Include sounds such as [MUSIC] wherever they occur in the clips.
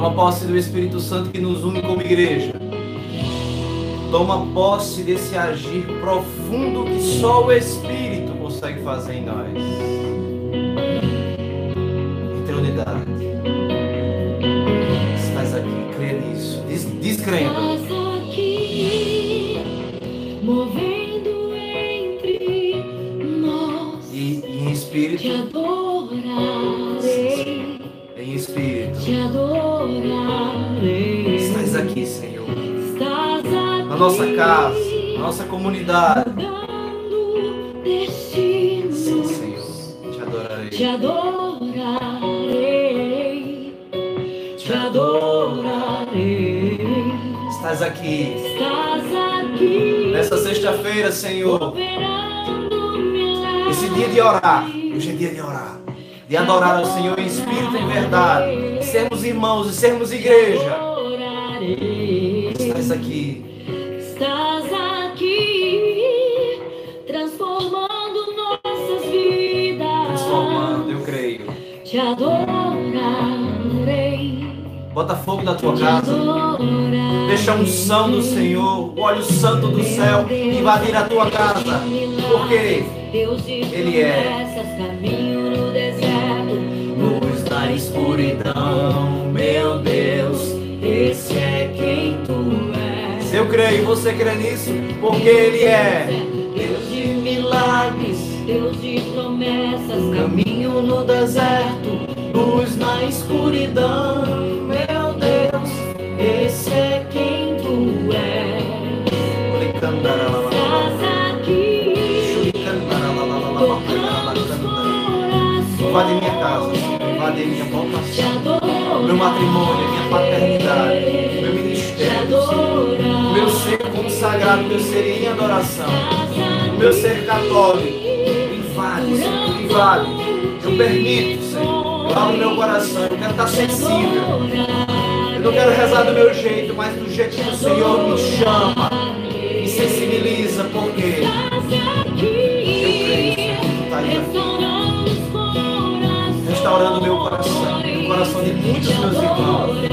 Toma posse do Espírito Santo que nos une como igreja. Toma posse desse agir profundo que só o Espírito consegue fazer em nós. Entre unidade. Estás aqui, crê nisso. Diz, diz crendo. Estás aqui, movendo entre nós. E, e em espírito. Nossa casa, na nossa comunidade. Sim, Senhor. Te Te adorarei. adorarei, te adorarei. Estás aqui. Estás aqui, Nessa sexta-feira, Senhor. Esse dia de orar. Hoje é dia de orar. De adorar ao Senhor em espírito e em verdade. De sermos irmãos e sermos igreja. Bota fogo na tua casa. Deixa a unção do Senhor, o óleo santo do céu invadir a tua casa. Porque Ele é. luz da escuridão, meu Deus, esse é quem tu és. Eu creio, você crê nisso, porque Ele é Deus de milagres, Deus de promessas, caminho no deserto, luz na escuridão, Senhor, invade minha vocação, meu matrimônio, minha paternidade, meu ministério, meu ser consagrado, meu ser em adoração. Meu ser católico. Invade, Senhor, invade. Eu permito, Senhor. Eu abro meu coração. Eu quero estar sensível. Eu não quero rezar do meu jeito, mas do jeito que o Senhor me chama. Me sensibiliza, porque eu creio, Senhor, estás aqui. Restaurando meu coração. De muitos meus irmãos.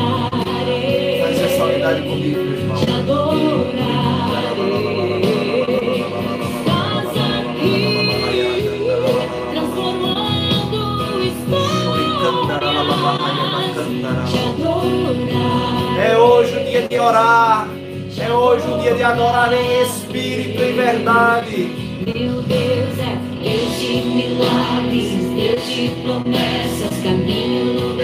Faz essa unidade comigo, meu irmão. É hoje o dia de orar. É hoje o dia de adorar em espírito e verdade. Meu Deus é Deus de milagres, Deus de promessas, caminho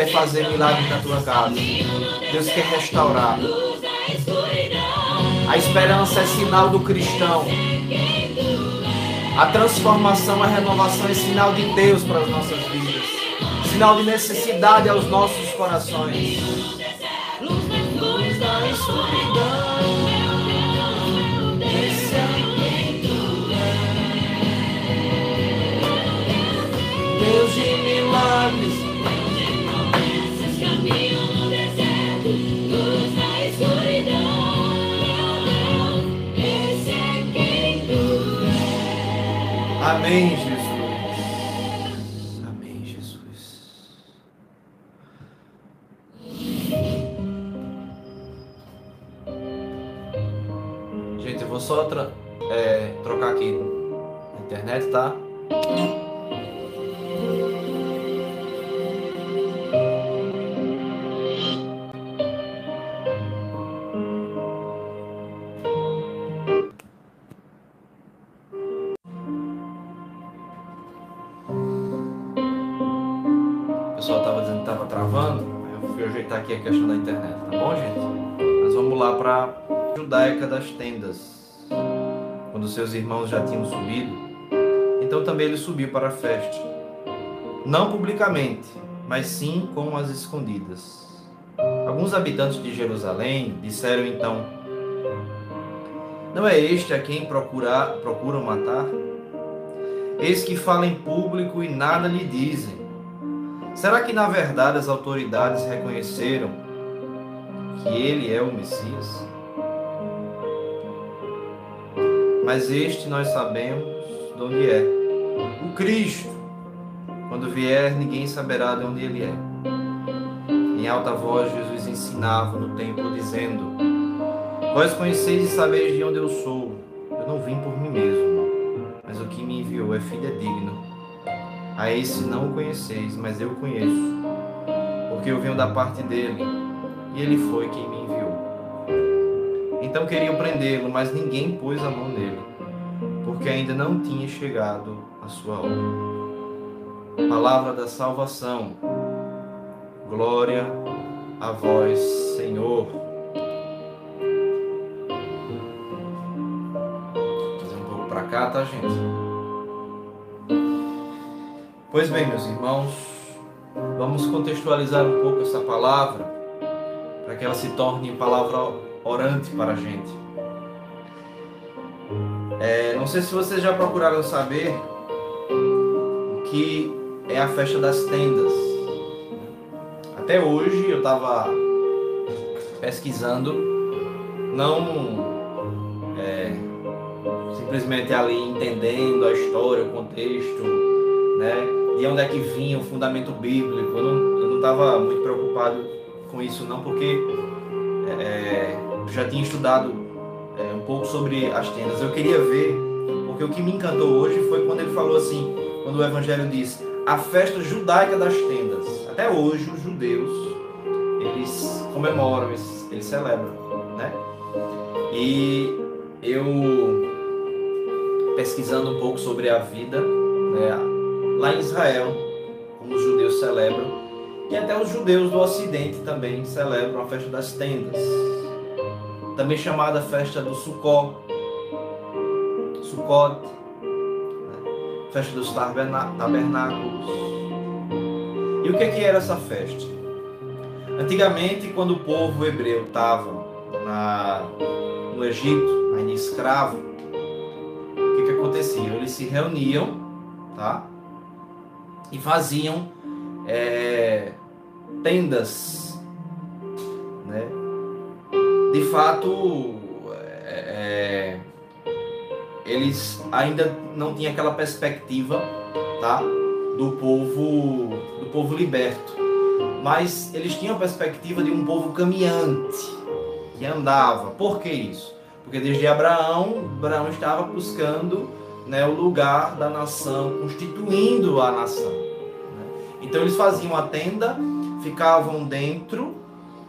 quer fazer milagres na tua casa. Deus quer restaurar. A esperança é sinal do cristão. A transformação, a renovação é sinal de Deus para as nossas vidas. Sinal de necessidade aos nossos corações. Luz da Amém, Jesus. Irmãos já tinham subido, então também ele subiu para a festa. Não publicamente, mas sim com as escondidas. Alguns habitantes de Jerusalém disseram então: Não é este a quem procurar, procuram matar? Eis que fala em público e nada lhe dizem. Será que na verdade as autoridades reconheceram que ele é o Messias? Mas este nós sabemos de onde é. O Cristo. Quando vier, ninguém saberá de onde ele é. Em alta voz, Jesus ensinava no templo, dizendo: Vós conheceis e sabeis de onde eu sou. Eu não vim por mim mesmo, mas o que me enviou é fidedigno. A esse não o conheceis, mas eu conheço, porque eu venho da parte dele, e ele foi quem me enviou. Então queriam prendê-lo, mas ninguém pôs a mão nele, porque ainda não tinha chegado a sua hora. Palavra da salvação. Glória a vós, Senhor. Vou fazer um pouco para cá, tá, gente? Pois bem, meus irmãos, vamos contextualizar um pouco essa palavra para que ela se torne palavra orante para a gente. É, não sei se vocês já procuraram saber o que é a festa das tendas. Até hoje eu estava pesquisando, não é, simplesmente ali entendendo a história, o contexto, né, de onde é que vinha o fundamento bíblico. Eu não estava muito preocupado com isso não, porque é, já tinha estudado é, um pouco sobre as tendas. Eu queria ver, porque o que me encantou hoje foi quando ele falou assim, quando o Evangelho diz a festa judaica das tendas. Até hoje os judeus eles comemoram, eles, eles celebram, né? E eu pesquisando um pouco sobre a vida, né, lá em Israel, como os judeus celebram, e até os judeus do Ocidente também celebram a festa das tendas, também chamada festa do Sukkot, Sukkot, festa dos tabernáculos. E o que, é que era essa festa? Antigamente, quando o povo hebreu estava no Egito, ainda escravo, o que, que acontecia? Eles se reuniam, tá? E faziam é, tendas, né? De fato, é, é eles ainda não tinham aquela perspectiva, tá? Do povo, do povo liberto. Mas eles tinham a perspectiva de um povo caminhante, que andava. Por que isso? Porque desde Abraão, Abraão estava buscando né, o lugar da nação, constituindo a nação. Né? Então eles faziam a tenda, ficavam dentro,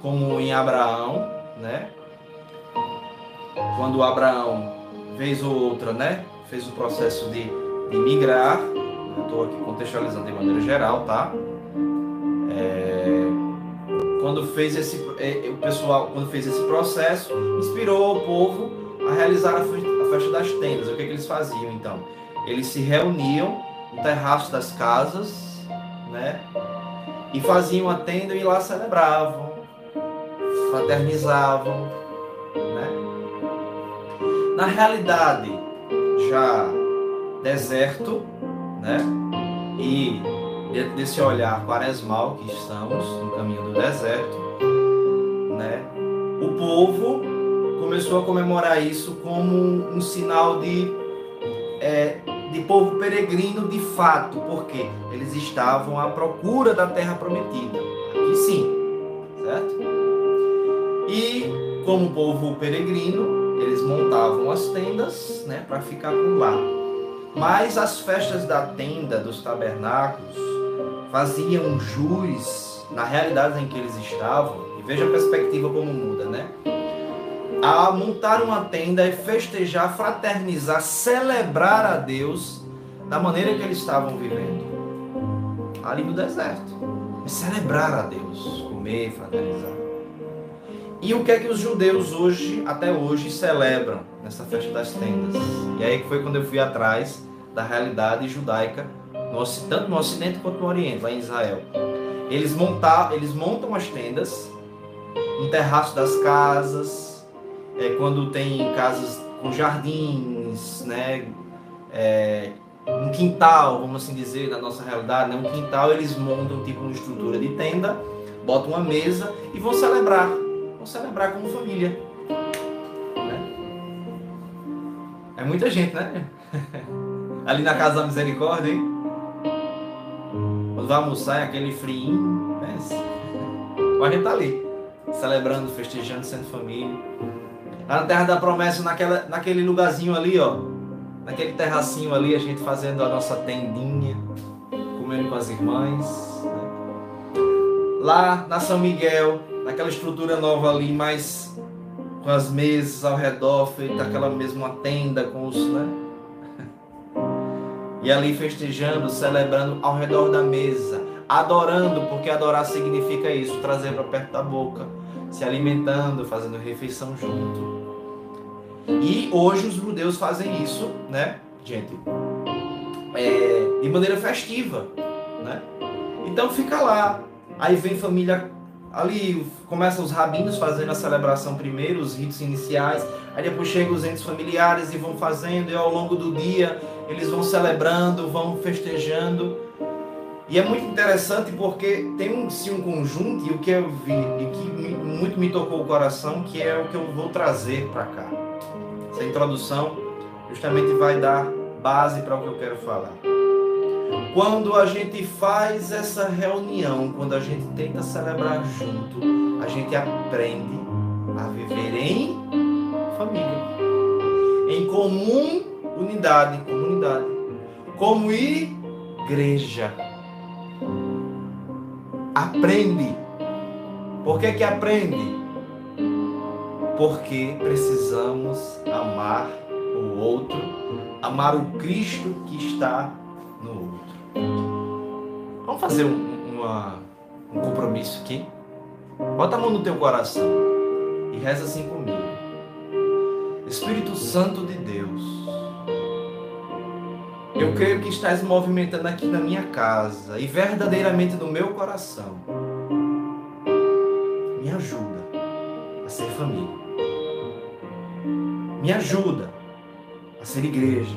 como em Abraão, né? Quando Abraão vez ou outra, né, fez o processo de, de migrar. Estou aqui contextualizando de maneira geral, tá? É, quando fez esse, é, o pessoal, quando fez esse processo, inspirou o povo a realizar a festa das tendas. O que, é que eles faziam então? Eles se reuniam no terraço das casas, né? E faziam a tenda e lá celebravam, fraternizavam? Na realidade, já deserto, né? E dentro desse olhar quaresmal que estamos no caminho do deserto, né? O povo começou a comemorar isso como um sinal de é, de povo peregrino de fato, porque eles estavam à procura da terra prometida. Aqui sim, certo? E como povo peregrino, eles montavam as tendas né, para ficar por lá. Mas as festas da tenda, dos tabernáculos, faziam jus na realidade em que eles estavam, e veja a perspectiva como muda, né? A montar uma tenda e festejar, fraternizar, celebrar a Deus da maneira que eles estavam vivendo. Ali no deserto. celebrar a Deus, comer, fraternizar. E o que é que os judeus hoje, até hoje, celebram nessa festa das tendas? E aí foi quando eu fui atrás da realidade judaica, no, tanto no Ocidente quanto no Oriente, lá em Israel. Eles, montar, eles montam as tendas no terraço das casas, é, quando tem casas com jardins, né, é, um quintal, vamos assim dizer, na nossa realidade, né, um quintal, eles montam tipo uma estrutura de tenda, botam uma mesa e vão celebrar, celebrar como família. Né? É muita gente, né? [LAUGHS] Ali na Casa da Misericórdia, hein? Quando vai almoçar é aquele frio, né? Mas a gente tá ali, celebrando, festejando, sendo família. Lá na Terra da Promessa, naquela, naquele lugarzinho ali, ó. Naquele terracinho ali, a gente fazendo a nossa tendinha, comendo com as irmãs. Né? Lá na São Miguel, naquela estrutura nova ali, mais com as mesas ao redor, feita aquela mesma tenda com os, né? [LAUGHS] E ali festejando, celebrando ao redor da mesa, adorando, porque adorar significa isso, trazer para perto da boca, se alimentando, fazendo refeição junto. E hoje os judeus fazem isso, né, gente, é, de maneira festiva, né? Então fica lá, aí vem família ali, começam os rabinos fazendo a celebração primeiro, os ritos iniciais, aí depois chegam os entes familiares e vão fazendo, e ao longo do dia eles vão celebrando, vão festejando. E é muito interessante porque tem um, sim, um conjunto, e o que eu vi, e que muito me tocou o coração, que é o que eu vou trazer para cá. Essa introdução justamente vai dar base para o que eu quero falar. Quando a gente faz essa reunião, quando a gente tenta celebrar junto, a gente aprende a viver em família, em comum unidade, comunidade, como igreja. Aprende. Por que que aprende? Porque precisamos amar o outro, amar o Cristo que está no outro. Vamos fazer um, uma, um compromisso aqui? Bota a mão no teu coração e reza assim comigo. Espírito Santo de Deus, eu creio que estás movimentando aqui na minha casa e verdadeiramente no meu coração. Me ajuda a ser família. Me ajuda a ser igreja.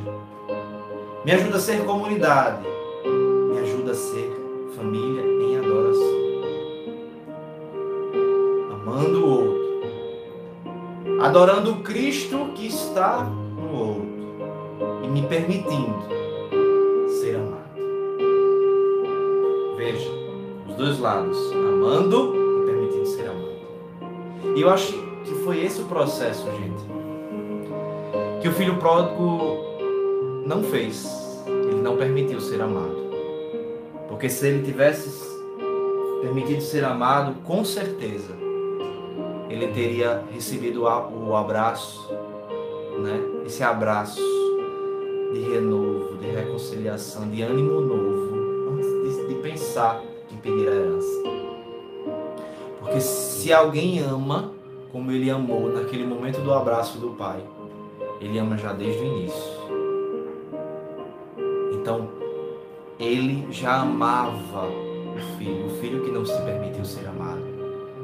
Me ajuda a ser comunidade. Me ajuda a ser família em adoração. Amando o outro. Adorando o Cristo que está no outro. E me permitindo ser amado. Veja, os dois lados, amando e permitindo ser amado. E eu acho que foi esse o processo, gente, que o filho pródigo não fez. Ele não permitiu ser amado. Porque se ele tivesse permitido ser amado, com certeza ele teria recebido o abraço, né? Esse abraço de renovo, de reconciliação, de ânimo novo, antes de, de pensar em pedir a herança. Porque se alguém ama como ele amou naquele momento do abraço do pai, ele ama já desde o início. Então, ele já amava o filho, o filho que não se permitiu ser amado.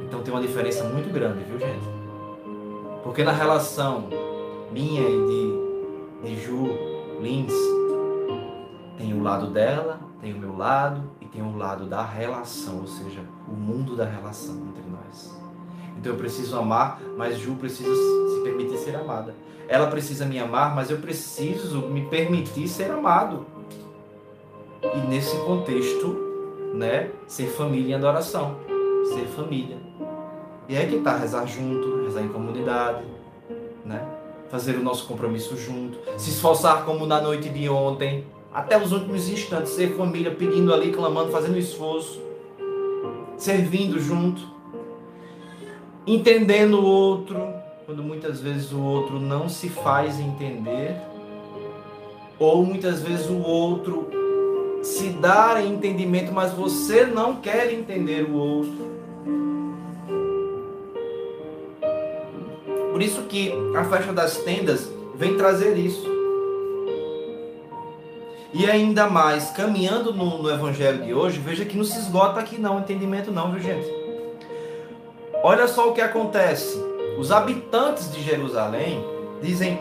Então tem uma diferença muito grande, viu, gente? Porque na relação minha e de, de Ju Lins, tem o lado dela, tem o meu lado e tem o lado da relação, ou seja, o mundo da relação entre nós. Então eu preciso amar, mas Ju precisa se permitir ser amada. Ela precisa me amar, mas eu preciso me permitir ser amado. E nesse contexto, né, ser família em adoração, ser família. E é que tá rezar junto, rezar em comunidade, né? fazer o nosso compromisso junto, se esforçar como na noite de ontem, até os últimos instantes, ser família, pedindo ali, clamando, fazendo esforço, servindo junto, entendendo o outro, quando muitas vezes o outro não se faz entender, ou muitas vezes o outro se dar entendimento, mas você não quer entender o outro. Por isso que a festa das tendas vem trazer isso. E ainda mais, caminhando no, no, evangelho de hoje, veja que não se esgota aqui não, entendimento não, viu gente? Olha só o que acontece. Os habitantes de Jerusalém dizem: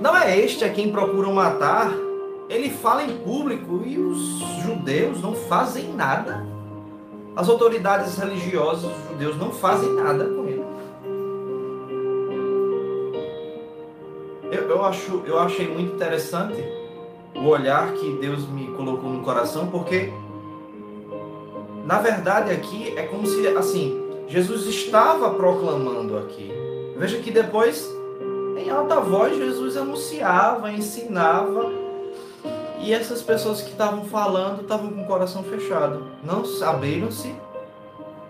Não é este a quem procuram matar? Ele fala em público e os judeus não fazem nada. As autoridades religiosas os judeus não fazem nada com ele. Eu, eu, acho, eu achei muito interessante o olhar que Deus me colocou no coração, porque na verdade aqui é como se assim Jesus estava proclamando aqui. Veja que depois, em alta voz, Jesus anunciava, ensinava, e essas pessoas que estavam falando estavam com o coração fechado. Não abriram-se,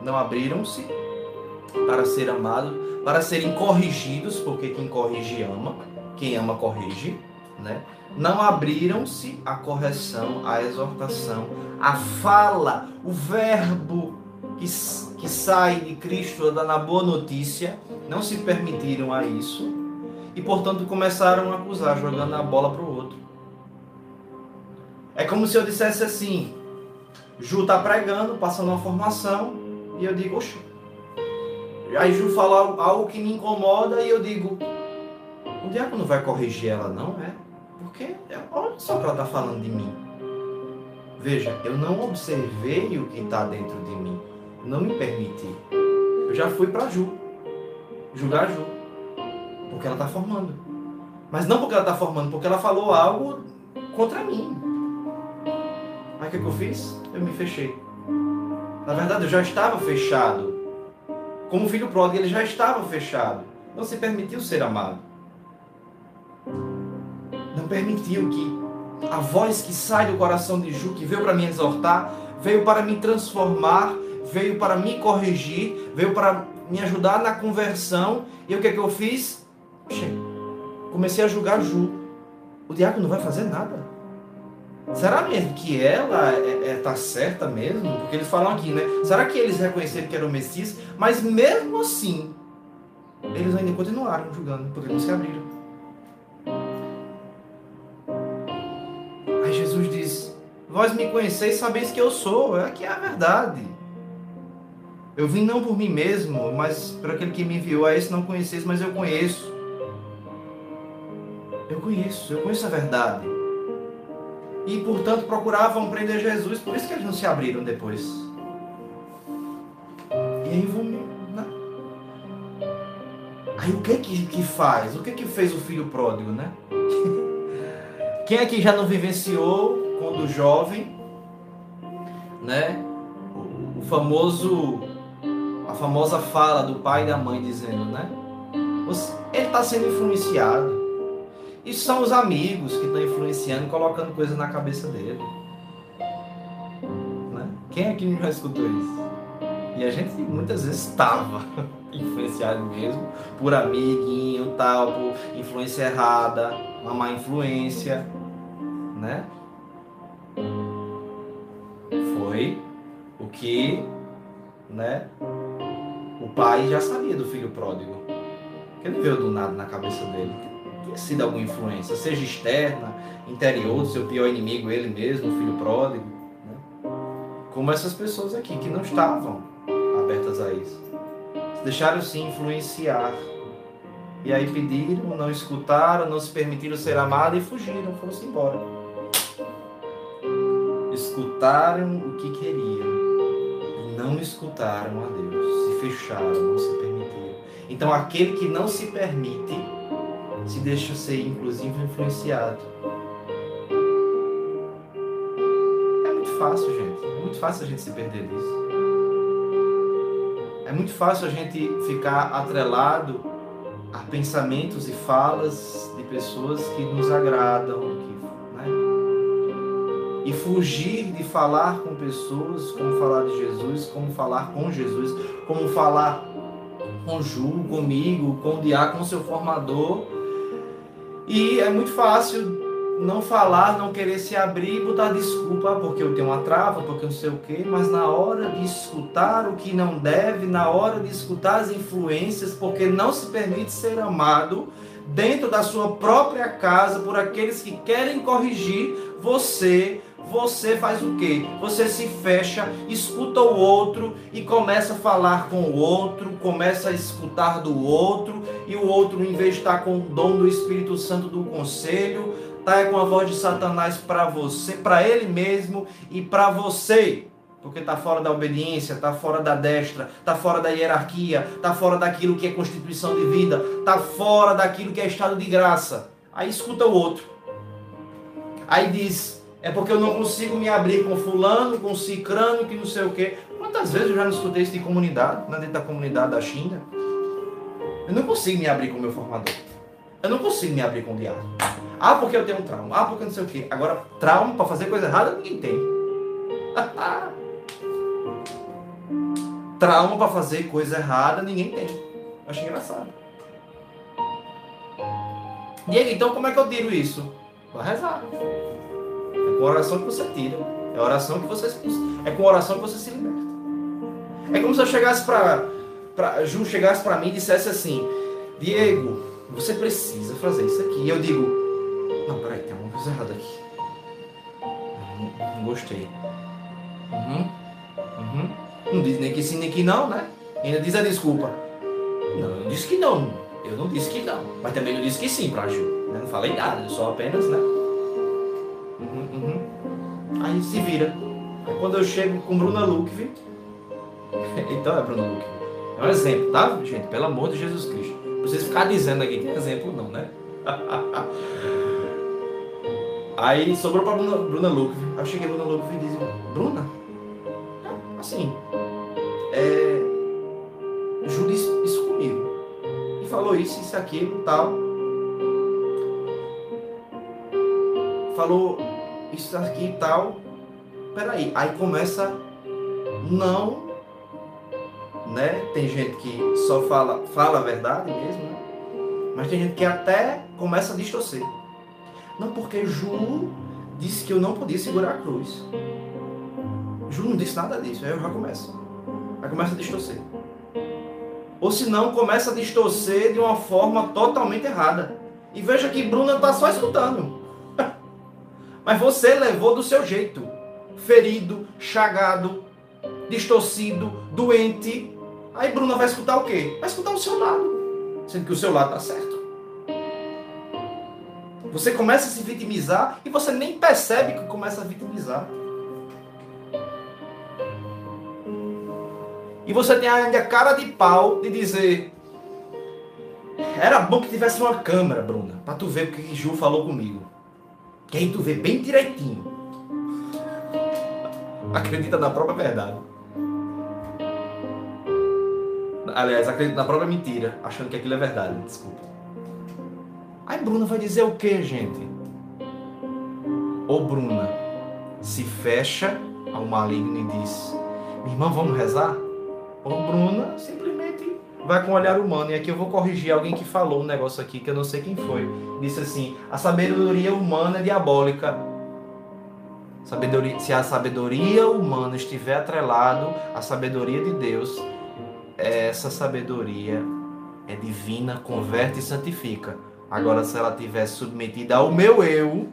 não abriram-se para ser amados, para serem corrigidos, porque quem corrige ama, quem ama corrige, né? Não abriram-se à correção, à exortação, à fala, o verbo que, que sai de Cristo na boa notícia, não se permitiram a isso e, portanto, começaram a acusar, jogando a bola para o. É como se eu dissesse assim: Ju está pregando, passando uma formação, e eu digo, oxe. Aí Ju fala algo que me incomoda e eu digo, o diácono vai corrigir ela, não é? Porque olha só o que ela está falando de mim. Veja, eu não observei o que está dentro de mim não me permite. Eu já fui para Ju, julgar Ju, porque ela está formando. Mas não porque ela está formando, porque ela falou algo contra mim. Aí o que, que eu fiz? Eu me fechei. Na verdade, eu já estava fechado. Como filho pródigo, ele já estava fechado. Não se permitiu ser amado. Não permitiu que a voz que sai do coração de Ju, que veio para me exortar, veio para me transformar, veio para me corrigir, veio para me ajudar na conversão. E o que, é que eu fiz? Comecei a julgar Ju. O diácono não vai fazer nada. Será mesmo que ela está é, é, tá certa mesmo? Porque eles falam aqui, né? Será que eles reconheceram que era o Messias? Mas mesmo assim, eles ainda continuaram julgando, porque não se abriram. Aí Jesus diz: Vós me conheceis, sabeis que eu sou. É que é a verdade. Eu vim não por mim mesmo, mas por aquele que me enviou. A esse não conheceis, mas eu conheço. Eu conheço, eu conheço a verdade. E, portanto, procuravam prender Jesus, por isso que eles não se abriram depois. E aí vão. Aí o que que, que faz? O que que fez o filho pródigo, né? [LAUGHS] Quem aqui já não vivenciou quando jovem, né? O famoso a famosa fala do pai e da mãe dizendo, né? Ele está sendo influenciado. E são os amigos que estão influenciando, colocando coisas na cabeça dele. Né? Quem aqui já escutou isso? E a gente muitas vezes estava [LAUGHS] influenciado mesmo por amiguinho, tal, por influência errada, uma má influência, né? Foi o que, né? O pai já sabia do filho pródigo. Que não veio do nada na cabeça dele. Sido alguma influência, seja externa, interior, seu pior inimigo, ele mesmo, o filho pródigo. Né? Como essas pessoas aqui que não estavam abertas a isso. Se deixaram se influenciar. E aí pediram, não escutaram, não se permitiram ser amados e fugiram, foram-se embora. Escutaram o que queriam, não escutaram a Deus fecharam, não se permitiram. Então, aquele que não se permite se deixa ser, inclusive, influenciado. É muito fácil, gente. É muito fácil a gente se perder nisso. É muito fácil a gente ficar atrelado a pensamentos e falas de pessoas que nos agradam, né? e fugir de falar com pessoas, como falar de Jesus, como falar com Jesus, como falar com Ju, comigo, com o diácono, seu formador. E é muito fácil não falar, não querer se abrir, botar desculpa, porque eu tenho uma trava, porque eu não sei o quê, mas na hora de escutar o que não deve, na hora de escutar as influências, porque não se permite ser amado dentro da sua própria casa por aqueles que querem corrigir você, você faz o quê? Você se fecha, escuta o outro e começa a falar com o outro, começa a escutar do outro, e o outro, em vez de estar com o dom do Espírito Santo do conselho, está com a voz de Satanás para você, para ele mesmo e para você. Porque está fora da obediência, está fora da destra, está fora da hierarquia, está fora daquilo que é constituição de vida, está fora daquilo que é estado de graça. Aí escuta o outro. Aí diz, é porque eu não consigo me abrir com fulano, com cicrano, que não sei o quê. Quantas vezes eu já não escutei isso de comunidade, né, dentro da comunidade da China? Eu não consigo me abrir com o meu formador. Eu não consigo me abrir com o diabo. Ah, porque eu tenho um trauma. Ah, porque não sei o quê. Agora, trauma para fazer coisa errada, ninguém tem. [LAUGHS] trauma para fazer coisa errada, ninguém tem. Eu achei engraçado. Diego, então como é que eu tiro isso? Vai rezar. É com oração que você tira. É oração que você é com oração que você se liberta. É como se eu chegasse para para Ju chegasse para mim e dissesse assim: "Diego, você precisa fazer isso aqui". E eu digo: "Não, peraí, tem alguma coisa errada aqui". Não, não gostei. Uhum. Uhum. Não diz nem que sim, nem que não, né? Ainda diz a desculpa. Não, eu disse que não. Eu não disse que não. Mas também não disse que sim pra Ju. Eu não falei nada, eu só apenas, né? Aí se vira. Aí quando eu chego com Bruna Luke, [LAUGHS] então é Bruna Luke. É um exemplo, tá, gente? Pelo amor de Jesus Cristo. Precisa ficar dizendo aqui que é exemplo, não, né? [LAUGHS] Aí sobrou pra Bruna, Bruna Luke. Aí eu cheguei Bruna Luke e disse: Bruna? Assim, é, Ju disse isso comigo. E falou isso, isso, aquilo, tal. Falou isso aqui e tal. Peraí, aí começa não, né? Tem gente que só fala, fala a verdade mesmo, né? Mas tem gente que até começa a distorcer. Não, porque Ju disse que eu não podia segurar a cruz. Ju não disse nada disso, aí eu já começo. Aí começa a distorcer. Ou se não, começa a distorcer de uma forma totalmente errada. E veja que Bruna está só escutando. Mas você levou do seu jeito. Ferido, chagado, distorcido, doente. Aí Bruna vai escutar o quê? Vai escutar o seu lado. Sendo que o seu lado está certo. Você começa a se vitimizar e você nem percebe que começa a vitimizar. E você tem ainda cara de pau de dizer. Era bom que tivesse uma câmera, Bruna, para tu ver o que Ju falou comigo. Que aí tu vê bem direitinho. Acredita na própria verdade. Aliás, acredita na própria mentira, achando que aquilo é verdade. Desculpa. Aí Bruna vai dizer o que, gente? Ou Bruna se fecha ao maligno e diz: Minha irmã, vamos rezar? Ou Bruna simplesmente vai com um olhar humano. E aqui eu vou corrigir alguém que falou um negócio aqui que eu não sei quem foi. Disse assim: a sabedoria humana é diabólica. Sabedoria, se a sabedoria humana estiver atrelado à sabedoria de Deus, essa sabedoria é divina, converte e santifica. Agora, se ela estiver submetida ao meu eu,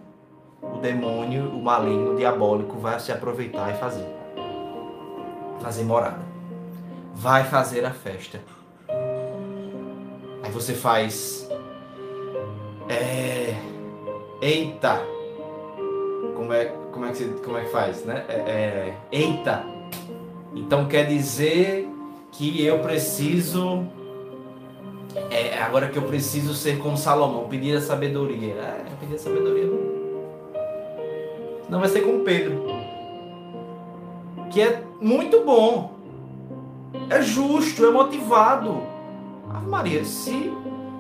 o demônio, o maligno, o diabólico vai se aproveitar e fazer. Fazer morada vai fazer a festa. Você faz. É. Eita! Como é, como é, que, você, como é que faz, né? É, é, eita! Então quer dizer que eu preciso. É, agora que eu preciso ser como Salomão, pedir a sabedoria. É, pedir a sabedoria não. Não vai ser com Pedro. Que é muito bom. É justo, é motivado. Ave Maria, se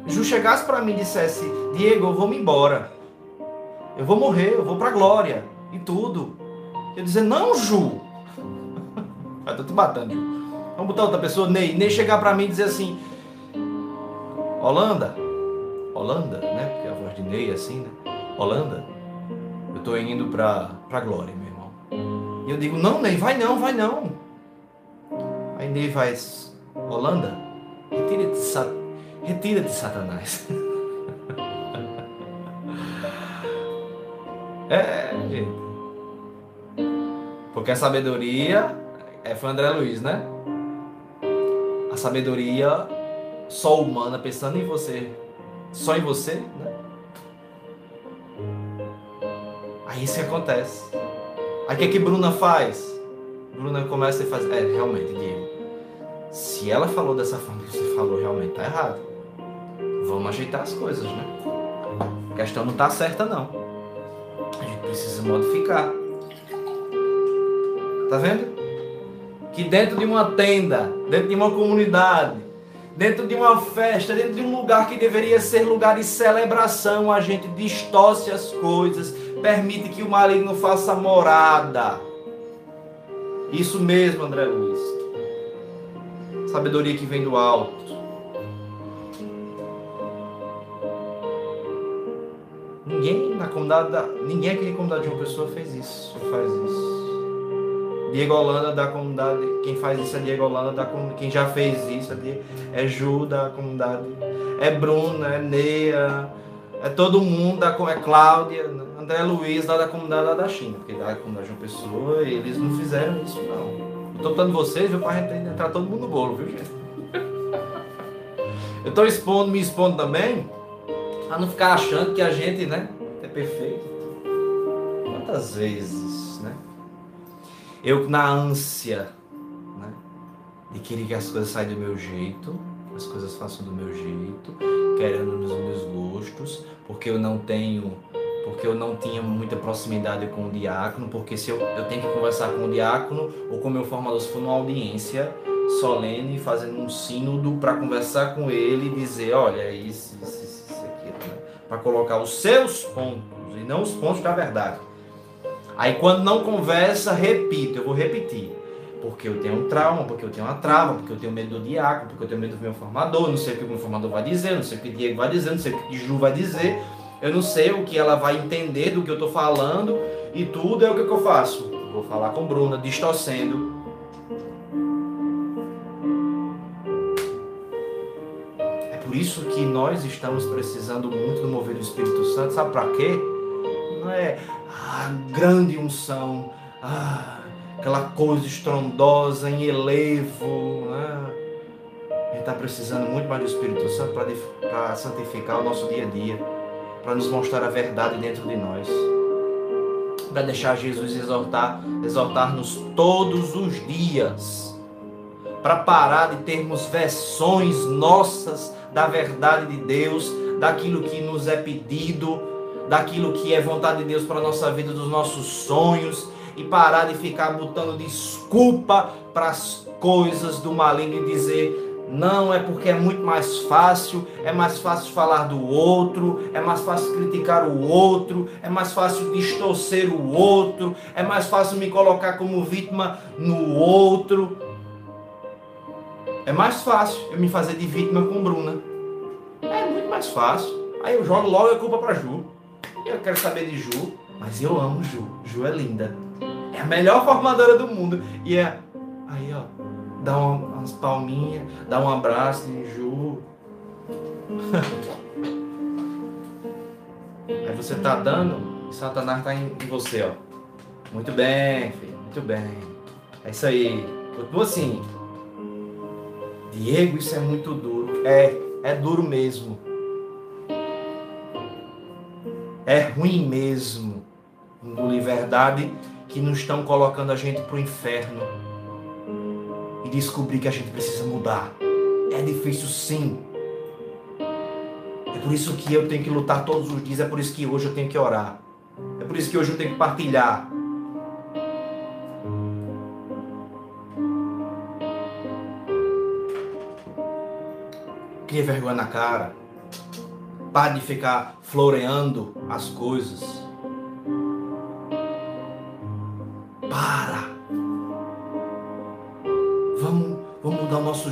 Ju chegasse para mim e dissesse: Diego, eu vou me embora. Eu vou morrer, eu vou para a glória e tudo. Eu dizer: Não, Ju. [LAUGHS] Eu tô te matando, Ju. Vamos botar outra pessoa, Ney. Ney chegar para mim e dizer assim: Holanda, Holanda, né? Porque a voz de Ney é assim, né? Holanda, tô indo pra, pra glória, meu irmão. E eu digo, não, Ney, vai não, vai não. Aí Ney vai, Holanda, retira-te, sa retira Satanás. é, gente. Porque a sabedoria é foi André Luiz, né? A sabedoria só humana, pensando em você, só em você, né? Aí isso que acontece. Aí o que, que Bruna faz? Bruna começa e faz. É, realmente, Diego. Se ela falou dessa forma que você falou, realmente tá errado. Vamos ajeitar as coisas, né? A questão não tá certa, não. A gente precisa modificar. Tá vendo? Que dentro de uma tenda, dentro de uma comunidade, dentro de uma festa, dentro de um lugar que deveria ser lugar de celebração, a gente distorce as coisas, permite que o maligno faça morada. Isso mesmo, André Luiz. Sabedoria que vem do alto. Ninguém na comunidade, da, ninguém aqui na comunidade de uma pessoa fez isso, faz isso. Diego Holanda da comunidade, quem faz isso é Diego Holanda da comunidade, quem já fez isso é, é Ju da comunidade, é Bruna, é Neia, é todo mundo, da, é Cláudia? André Luiz lá da comunidade lá da China, porque da comunidade de uma pessoa, eles não fizeram isso não. Eu tô dando vocês, viu, pra gente entrar todo mundo no bolo, viu, gente? Eu tô expondo, me expondo também, a não ficar achando que a gente, né, é perfeito. Quantas vezes, né? Eu na ânsia, né, de querer que as coisas saiam do meu jeito, as coisas façam do meu jeito, querendo nos meus gostos, porque eu não tenho porque eu não tinha muita proximidade com o diácono, porque se eu, eu tenho que conversar com o diácono ou com o meu formador, se for numa audiência solene, fazendo um sínodo para conversar com ele e dizer, olha, é isso, isso, isso, aqui, né? para colocar os seus pontos e não os pontos da verdade. Aí quando não conversa, repito, eu vou repetir. Porque eu tenho um trauma, porque eu tenho uma trava, porque eu tenho medo do diácono, porque eu tenho medo do meu formador, não sei o que o meu formador vai dizer, não sei o que o Diego vai dizer, não sei o que o Ju vai dizer. Eu não sei o que ela vai entender do que eu estou falando e tudo. É o que, eu faço? Vou falar com Bruna, distorcendo. É por isso que nós estamos precisando muito do mover do Espírito Santo. Sabe para quê? Não é a grande unção, aquela coisa estrondosa em elevo. Né? A gente está precisando muito mais do Espírito Santo para santificar o nosso dia a dia para nos mostrar a verdade dentro de nós. Para deixar Jesus exortar, exortar-nos todos os dias. Para parar de termos versões nossas da verdade de Deus, daquilo que nos é pedido, daquilo que é vontade de Deus para a nossa vida, dos nossos sonhos, e parar de ficar botando desculpa para as coisas do maligno e dizer não, é porque é muito mais fácil, é mais fácil falar do outro, é mais fácil criticar o outro, é mais fácil distorcer o outro, é mais fácil me colocar como vítima no outro. É mais fácil eu me fazer de vítima com Bruna. É muito mais fácil. Aí eu jogo logo a culpa para Ju. Eu quero saber de Ju, mas eu amo Ju. Ju é linda. É a melhor formadora do mundo. E é. Aí, ó dá umas palminhas, dá um abraço em Ju. [LAUGHS] Aí você tá dando e Satanás tá em você, ó. Muito bem, filho, muito bem. É isso aí. Continua assim. Diego, isso é muito duro. É, é duro mesmo. É ruim mesmo. Engolir verdade que não estão colocando a gente pro inferno descobrir que a gente precisa mudar. É difícil sim. É por isso que eu tenho que lutar todos os dias, é por isso que hoje eu tenho que orar. É por isso que hoje eu tenho que partilhar. Cria vergonha na cara. Pare de ficar floreando as coisas.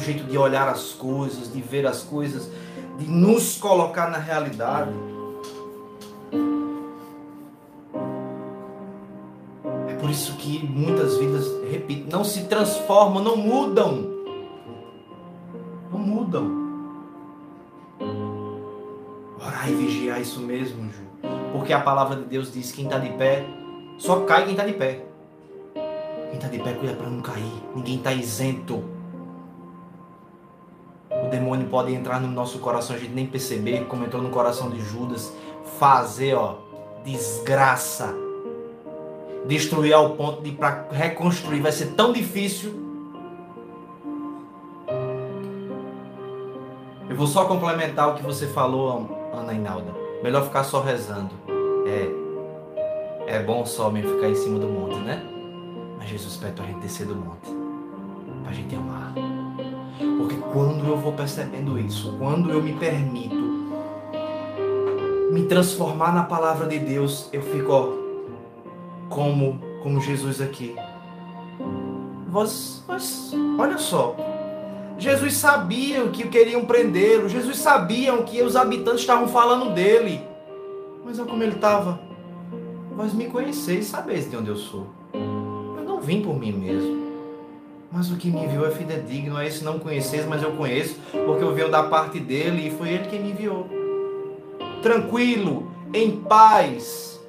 Jeito de olhar as coisas, de ver as coisas, de nos colocar na realidade. isso que muitas vidas, repito, não se transformam, não mudam. Não mudam. Orar e vigiar isso mesmo, Ju. Porque a palavra de Deus diz: quem está de pé, só cai quem está de pé. Quem está de pé cuida para não cair. Ninguém está isento. O demônio pode entrar no nosso coração, a gente nem perceber, como entrou no coração de Judas, fazer, ó, desgraça. Destruir ao ponto de para reconstruir vai ser tão difícil. Eu vou só complementar o que você falou, Ana Inalda. Melhor ficar só rezando. É. É bom só mesmo ficar em cima do monte, né? Mas Jesus pede para a gente descer do monte. Para a gente amar. Quando eu vou percebendo isso, quando eu me permito me transformar na palavra de Deus, eu fico ó, como, como Jesus aqui. Mas, mas, olha só. Jesus sabia que queriam prendê-lo. Jesus sabia que os habitantes estavam falando dele. Mas olha como ele estava. Vós me conheceis, sabeis de onde eu sou vim por mim mesmo. Mas o que me enviou é fidedigno, é esse não conheces, mas eu conheço, porque eu venho da parte dele e foi ele que me enviou. Tranquilo, em paz.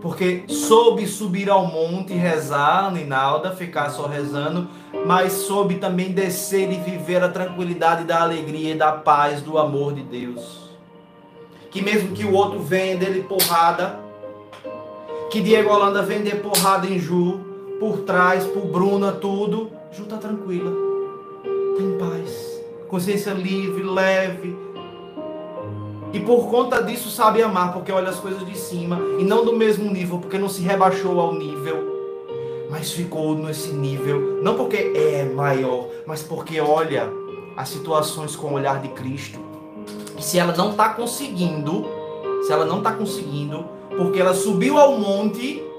Porque soube subir ao monte e rezar, Ninalda, ficar só rezando, mas soube também descer e viver a tranquilidade da alegria e da paz, do amor de Deus. Que mesmo que o outro venha dele porrada, que Diego Holanda vender porrada em Ju, por trás, por Bruna, tudo. Ju tá tranquila. Tem paz. Consciência livre, leve. E por conta disso sabe amar, porque olha as coisas de cima. E não do mesmo nível, porque não se rebaixou ao nível. Mas ficou nesse nível. Não porque é maior, mas porque olha as situações com o olhar de Cristo. E se ela não está conseguindo, se ela não está conseguindo, porque ela subiu ao monte,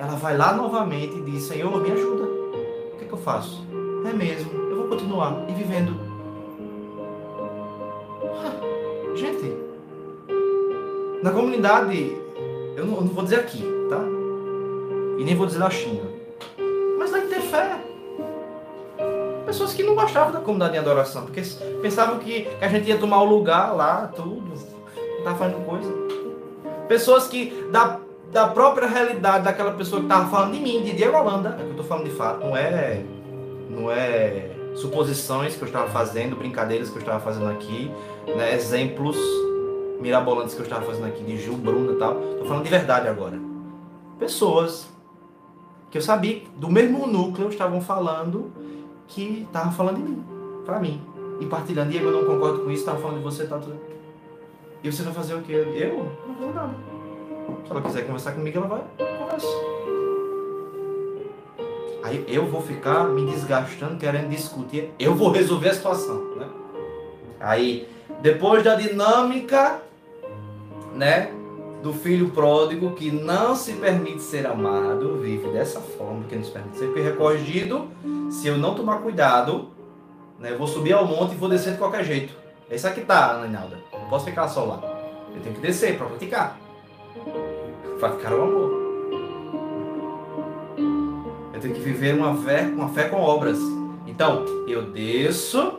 ela vai lá novamente e diz: Senhor, me ajuda. O que, é que eu faço? É mesmo, eu vou continuar e vivendo. Gente, na comunidade, eu não, eu não, vou dizer aqui, tá? E nem vou dizer na China, mas lá ter fé. Pessoas que não gostavam da comunidade de adoração, porque pensavam que a gente ia tomar o lugar lá, tudo, não tá fazendo coisa. Pessoas que, da, da própria realidade daquela pessoa que estava falando de mim, de Diego Holanda, é que eu estou falando de fato, não é, não é suposições que eu estava fazendo, brincadeiras que eu estava fazendo aqui, né, exemplos mirabolantes que eu estava fazendo aqui de Gil, Bruna e tal. Estou falando de verdade agora. Pessoas que eu sabia do mesmo núcleo estavam falando que estavam falando de mim, para mim. E partilhando, Diego, eu não concordo com isso, estava falando de você, tá tudo. E você vai fazer o quê? Eu? Não vou nada. Se ela quiser conversar comigo, ela vai conversa. Aí eu vou ficar me desgastando, querendo discutir. Eu vou resolver a situação, né? Aí, depois da dinâmica, né? Do filho pródigo que não se permite ser amado, vive dessa forma, que não se permite ser recorrigido. Se eu não tomar cuidado, né, eu vou subir ao monte e vou descer de qualquer jeito. É isso aqui tá, Ana Inalda. Não posso ficar só lá. Eu tenho que descer para praticar. Praticar o amor. Eu tenho que viver uma fé, uma fé com obras. Então, eu desço,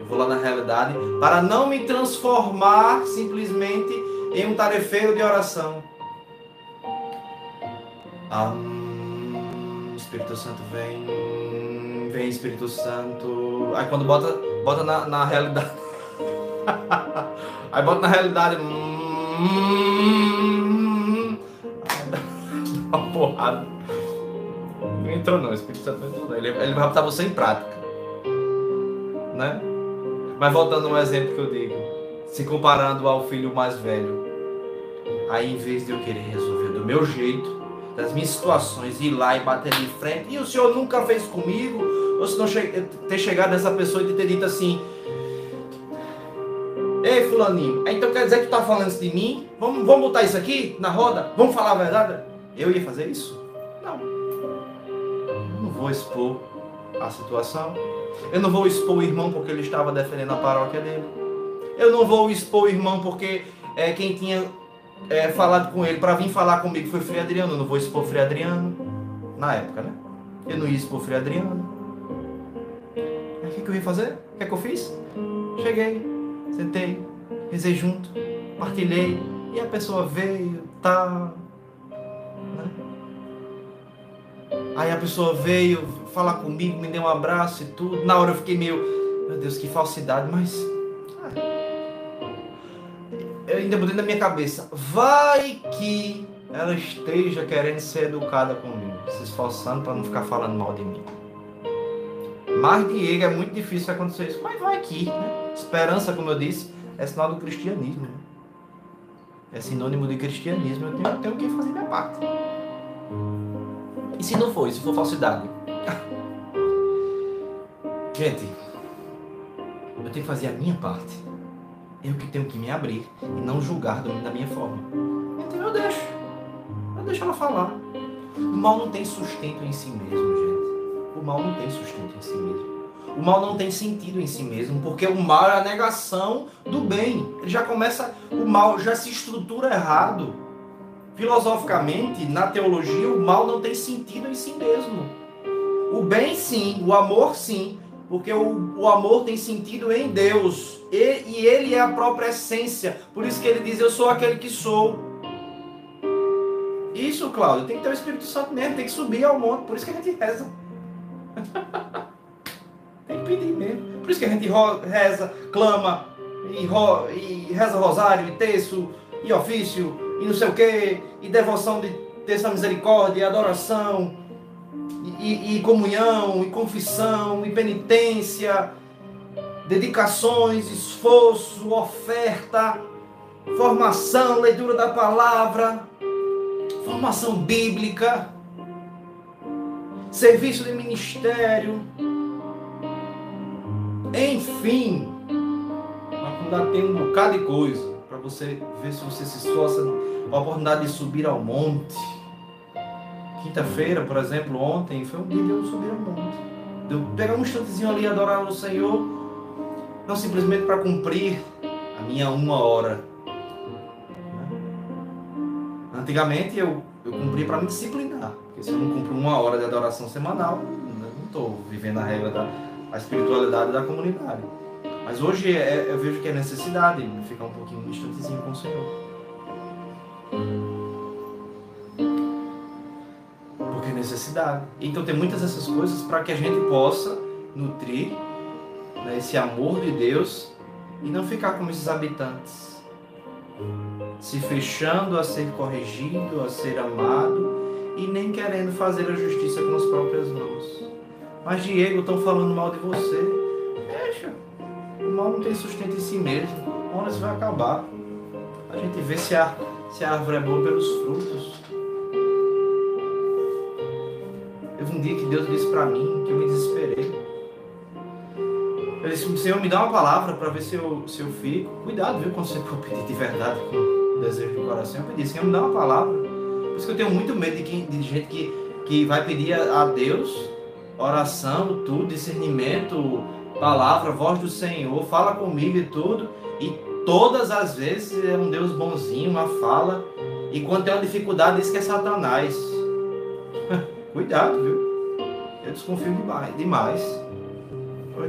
eu vou lá na realidade, para não me transformar simplesmente em um tarefeiro de oração. Ah, Espírito Santo vem, vem Espírito Santo. Aí quando bota, bota na, na realidade. [LAUGHS] Aí bota na realidade. Hum, [LAUGHS] uma porrada. Não entrou não, o Espírito Santo não entrou não. Ele, ele vai botar você em prática. Né? Mas voltando um exemplo que eu digo. Se comparando ao filho mais velho. Aí em vez de eu querer resolver do meu jeito, das minhas situações, ir lá e bater de frente, e o senhor nunca fez comigo, ou se não ter chegado nessa pessoa e ter dito assim, Ei, fulaninho, então quer dizer que tu tá falando isso de mim? Vamos, vamos botar isso aqui na roda? Vamos falar a verdade? Eu ia fazer isso? Não. Não vou expor a situação. Eu não vou expor o irmão porque ele estava defendendo a paróquia dele. Eu não vou expor o irmão porque é, quem tinha é, falado com ele para vir falar comigo foi Frei Adriano. Eu não vou expor Frei Adriano. Na época, né? Eu não ia expor Frei Adriano. Aí o que, que eu ia fazer? O que, é que eu fiz? Cheguei, sentei, rezei junto, partilhei. E a pessoa veio, tá. Aí a pessoa veio falar comigo, me deu um abraço e tudo. Na hora eu fiquei meio, meu Deus, que falsidade, mas. ah. Eu ainda botei na minha cabeça, vai que ela esteja querendo ser educada comigo, se esforçando para não ficar falando mal de mim. Mas Diego é muito difícil acontecer isso, mas vai aqui, né? Esperança, como eu disse, é sinal do cristianismo. Né? É sinônimo de cristianismo. Eu tenho, eu tenho que fazer minha parte. E se não for, se for falsidade? Gente, eu tenho que fazer a minha parte. Eu que tenho que me abrir e não julgar da minha forma. Então eu deixo. Eu deixo ela falar. O mal não tem sustento em si mesmo, gente. O mal não tem sustento em si mesmo. O mal não tem sentido em si mesmo, porque o mal é a negação do bem. Ele já começa, o mal já se estrutura errado. Filosoficamente, na teologia, o mal não tem sentido em si mesmo. O bem, sim, o amor, sim, porque o, o amor tem sentido em Deus e, e Ele é a própria essência. Por isso que ele diz: Eu sou aquele que sou. Isso, Cláudio, tem que ter o Espírito Santo mesmo, tem que subir ao monte. Por isso que a gente reza. [LAUGHS] tem que pedir mesmo. Por isso que a gente reza, clama, e, ro, e reza rosário, e terço, e ofício, e não sei o quê, e devoção de terça misericórdia, e adoração e, e comunhão, e confissão, e penitência, dedicações, esforço, oferta, formação, leitura da palavra, formação bíblica, serviço de ministério, enfim, ainda tem um bocado de coisa você ver se você se esforça a oportunidade de subir ao monte Quinta-feira, por exemplo, ontem, foi um dia de eu subir ao monte. De eu pegar um instantezinho ali e adorar o Senhor, não simplesmente para cumprir a minha uma hora. Antigamente eu, eu cumpria para me disciplinar, porque se eu não cumpro uma hora de adoração semanal, não estou vivendo a regra da a espiritualidade da comunidade. Mas hoje é, eu vejo que é necessidade de ficar um pouquinho instantezinho com o Senhor. necessidade. Então tem muitas dessas coisas para que a gente possa nutrir né, esse amor de Deus e não ficar como esses habitantes, se fechando a ser corrigido, a ser amado e nem querendo fazer a justiça com as próprias mãos. Mas Diego, estão falando mal de você. Deixa. O mal não tem sustento em si mesmo. Uma hora isso vai acabar. A gente vê se a, se a árvore é boa pelos frutos. Teve um dia que Deus disse para mim que eu me desesperei. Eu disse, Senhor, me dá uma palavra para ver se eu, se eu fico. Cuidado, viu, quando você for pedir de verdade com desejo do coração. Eu pedi, Senhor, me dá uma palavra. Por isso que eu tenho muito medo de, de gente que, que vai pedir a, a Deus oração, tudo, discernimento, palavra, voz do Senhor, fala comigo e tudo. E todas as vezes é um Deus bonzinho, uma fala. E quando tem uma dificuldade, diz que é Satanás. [LAUGHS] Cuidado, viu? Eu desconfio demais. demais.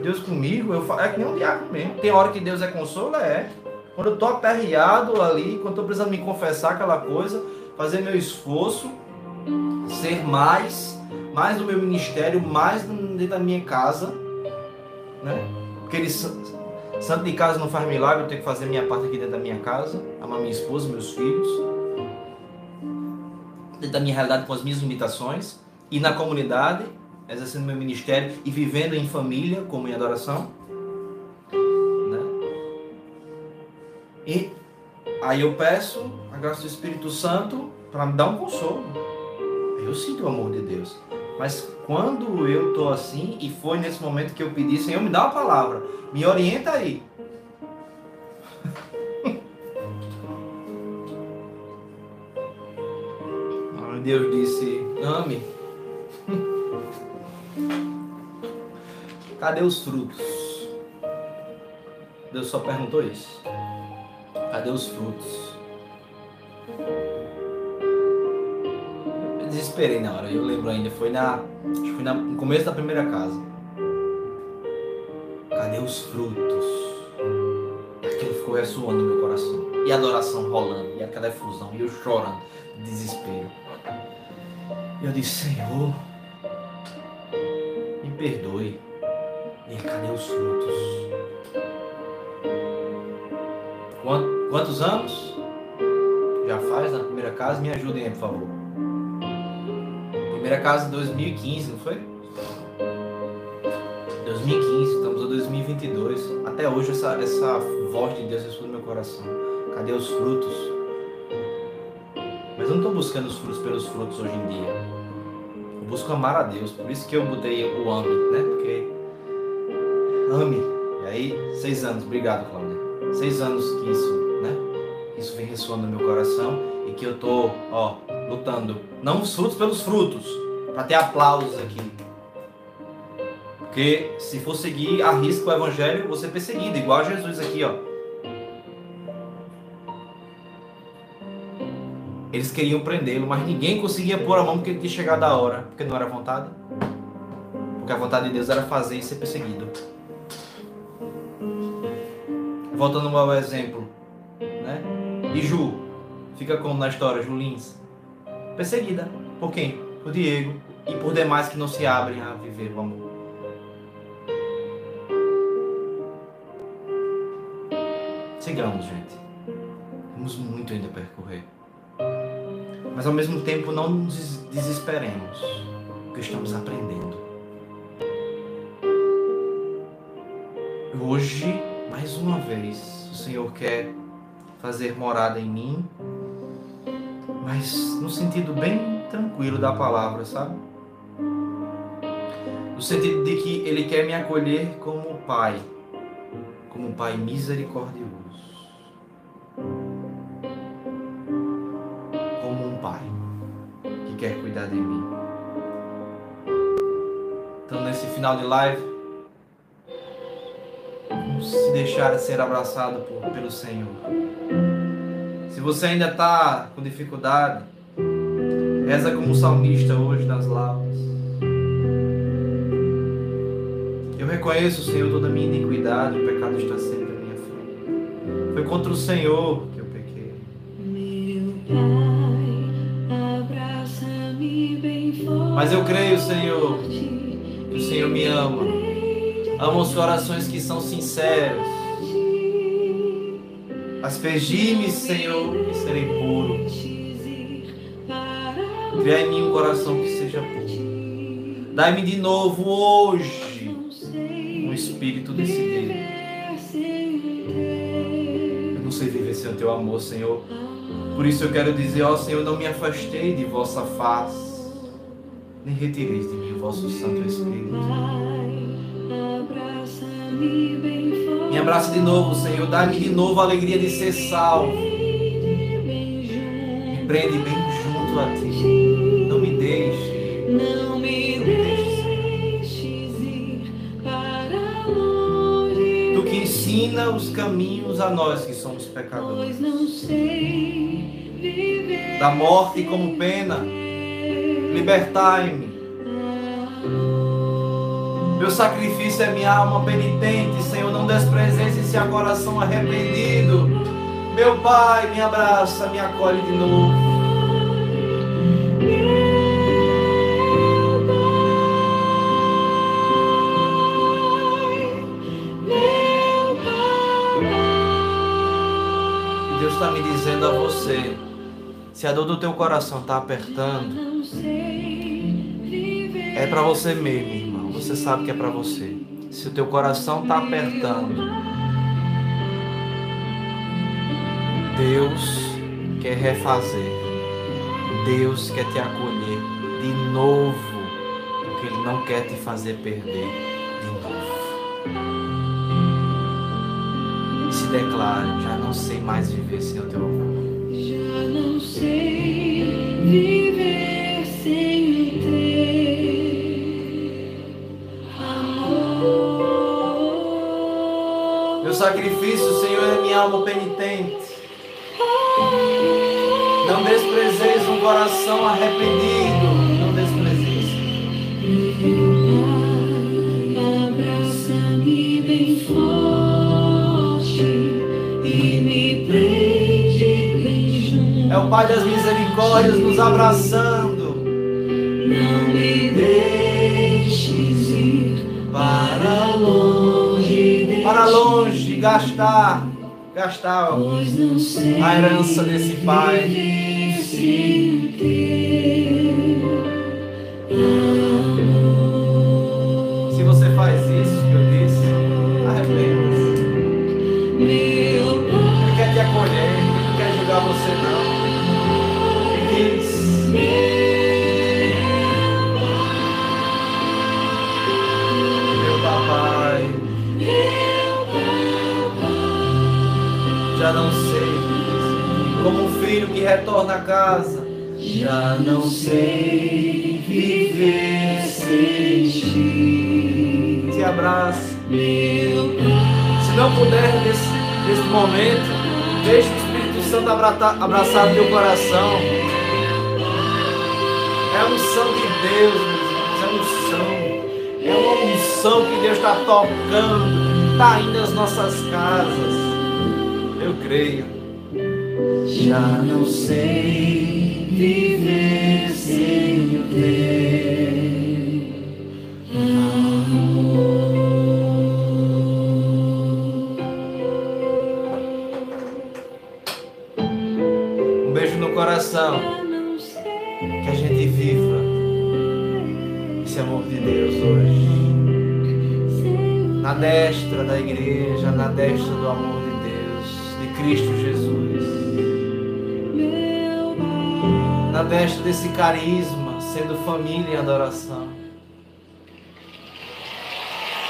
Deus comigo, eu falo, é que nem um diácono mesmo. Tem hora que Deus é consolo, é. Quando eu tô aperreado ali, quando eu tô precisando me confessar aquela coisa, fazer meu esforço, ser mais, mais no meu ministério, mais dentro da minha casa, né? Porque ele, santo de casa não faz milagre, eu tenho que fazer minha parte aqui dentro da minha casa, amar minha esposa, meus filhos, dentro da minha realidade com as minhas limitações e na comunidade, exercendo meu ministério e vivendo em família, como em adoração. Né? E aí eu peço a graça do Espírito Santo para me dar um consolo. Eu sinto o amor de Deus. Mas quando eu estou assim, e foi nesse momento que eu pedi, Senhor, me dá uma palavra, me orienta aí. [LAUGHS] Deus disse: ame [LAUGHS] Cadê os frutos? Deus só perguntou isso. Cadê os frutos? Desesperei na hora. Eu lembro ainda, foi na, acho que foi na, no começo da primeira casa. Cadê os frutos? Aquilo ficou ressoando no meu coração. E a adoração rolando, e aquela efusão, e eu chorando, de desespero. E eu disse, Senhor, me perdoe. E cadê os frutos? Quant- Quantos anos? Já faz na primeira casa? Me ajudem aí, por favor. Primeira casa em 2015, não foi? 2015, estamos em 2022. Até hoje essa, essa voz de Deus responde no meu coração. Cadê os frutos? Mas eu não estou buscando os frutos pelos frutos hoje em dia. Eu busco amar a Deus. Por isso que eu botei o ame, né? Porque ame. E aí, seis anos. Obrigado, Cláudia. Seis anos que isso, né? Isso vem ressoando no meu coração e que eu tô, ó, lutando. Não os frutos pelos frutos, para ter aplausos aqui. Porque se for seguir a o evangelho, você é perseguido, igual Jesus aqui, ó. Eles queriam prendê-lo, mas ninguém conseguia pôr a mão porque tinha chegado a hora, porque não era vontade. Porque a vontade de Deus era fazer e ser perseguido. Voltando ao exemplo, né? E Ju, fica como na história, Ju Lins? Perseguida. Por quem? Por Diego. E por demais que não se abrem a viver o amor. Sigamos, gente. Temos muito ainda a percorrer. Mas ao mesmo tempo não nos des- desesperemos, porque estamos aprendendo. Hoje, mais uma vez, o Senhor quer fazer morada em mim, mas no sentido bem tranquilo da palavra, sabe? No sentido de que Ele quer me acolher como Pai, como um Pai misericordioso. Como um Pai que quer cuidar de mim. Então, nesse final de live, vamos se deixar ser abraçado por- pelo Senhor. Se você ainda está com dificuldade, reza como salmista hoje nas laudas. Eu reconheço, Senhor, toda a minha iniquidade, o pecado está sempre à minha frente. Foi contra o Senhor que eu pequei. Meu Pai, abraça-me bem forte. Mas eu creio, Senhor, que o Senhor me ama. Ama os corações que são sinceros. Aspergi-me, Senhor, e serei puro. Cria em mim um coração que seja puro. Dai-me de novo hoje um espírito decidido. Eu não sei viver sem o teu amor, Senhor. Por isso eu quero dizer, ó Senhor, não me afastei de vossa face, nem retireis de mim o vosso Santo Espírito. Me abraça de novo, Senhor. Dá-me de novo a alegria de ser salvo. Me prende bem junto a ti. Não me deixe. Não me deixes ir para longe, Tu que ensina os caminhos a nós que somos pecadores. pois não sei viver. Da morte como pena, libertai-me. Meu sacrifício é minha alma penitente, Senhor. Não desprezeis esse coração arrependido. Meu Pai, me abraça, me acolhe de novo. Meu Pai, E Deus está me dizendo a você: se a dor do teu coração está apertando, é para você mesmo. Você sabe que é para você. Se o teu coração está apertando, Deus quer refazer. Deus quer te acolher de novo, porque Ele não quer te fazer perder de novo. Se declare: já não sei mais viver sem o teu amor. Já não sei viver sem sacrifício, Senhor, é minha alma penitente. Não desprezeis um coração arrependido. Abraça-me bem forte e me prende bem junto. É o Pai das misericórdias nos abraçando gastar, gastar a herança desse Pai. Se você faz isso que eu disse, arrependa-se. Ele quer te acolher, ele quer julgar você não. Ele diz, retorna a casa, Já não sei viver sem ti, te abraça. meu Pai. Se não puder nesse, nesse momento, deixe o Espírito Santo abrata- abraçar teu coração. É a unção de Deus, meus irmãos, é a unção. É uma unção que Deus está tocando, está indo às nossas casas. Eu creio. Já não sei viver sem o teu Um beijo no coração. Que a gente viva esse amor de Deus hoje. Na destra da igreja, na destra do amor de Deus, de Cristo Jesus. Na destra desse carisma, sendo família em adoração.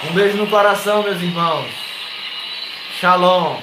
Um beijo no coração, meus irmãos. Shalom.